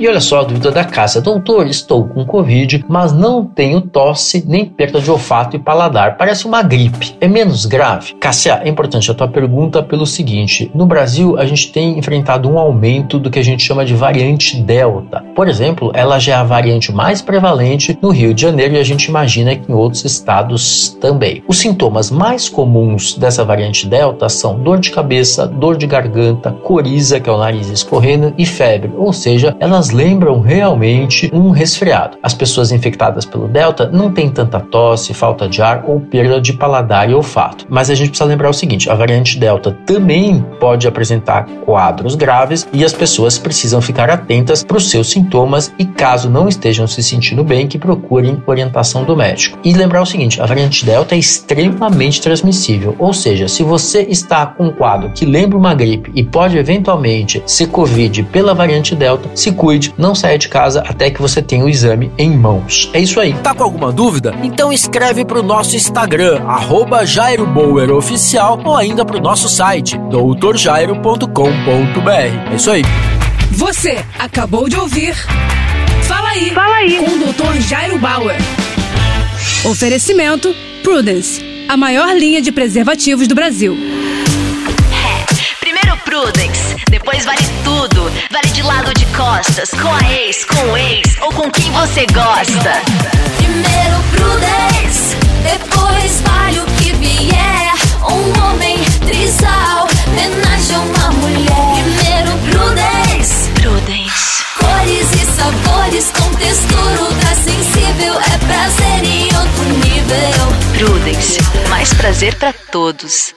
E olha só a dúvida da Cássia. Doutor, estou com Covid, mas não tenho tosse nem perda de olfato e paladar. Parece uma gripe. É menos grave? Cássia, é importante a tua pergunta pelo seguinte. No Brasil, a gente tem enfrentado um aumento do que a gente chama de variante Delta. Por exemplo, ela já é a variante mais prevalente no Rio de Janeiro e a gente imagina que em outros estados também. Os sintomas mais comuns dessa variante Delta são dor de cabeça, dor de garganta, coriza, que é o nariz escorrendo, e febre. Ou seja, elas lembram realmente um resfriado. As pessoas infectadas pelo Delta não têm tanta tosse, falta de ar ou perda de paladar e olfato. Mas a gente precisa lembrar o seguinte: a variante Delta também pode apresentar quadros graves e as pessoas precisam ficar atentas para os seus sintomas e, caso não estejam se sentindo bem, que procurem orientação do médico. E lembrar o seguinte: a variante Delta é extremamente transmissível, ou seja, se você está com um quadro que lembra uma gripe e pode eventualmente ser Covid pela variante Delta, se cuide não saia de casa até que você tenha o exame em mãos. É isso aí. Tá com alguma dúvida? Então escreve pro nosso Instagram, arroba Oficial, ou ainda pro nosso site, doutorjairo.com.br. É isso aí. Você acabou de ouvir Fala aí, Fala aí. com o Dr. Jairo Bauer. Oferecimento Prudence, a maior linha de preservativos do Brasil. Com a ex, com o ex ou com quem você gosta. Primeiro Prudence, depois vale o que vier. Um homem trisal, homenagem a uma mulher. Primeiro Prudence, Prudence. cores e sabores com textura ultra sensível. É prazer em outro nível. Prudence. Mais prazer pra todos.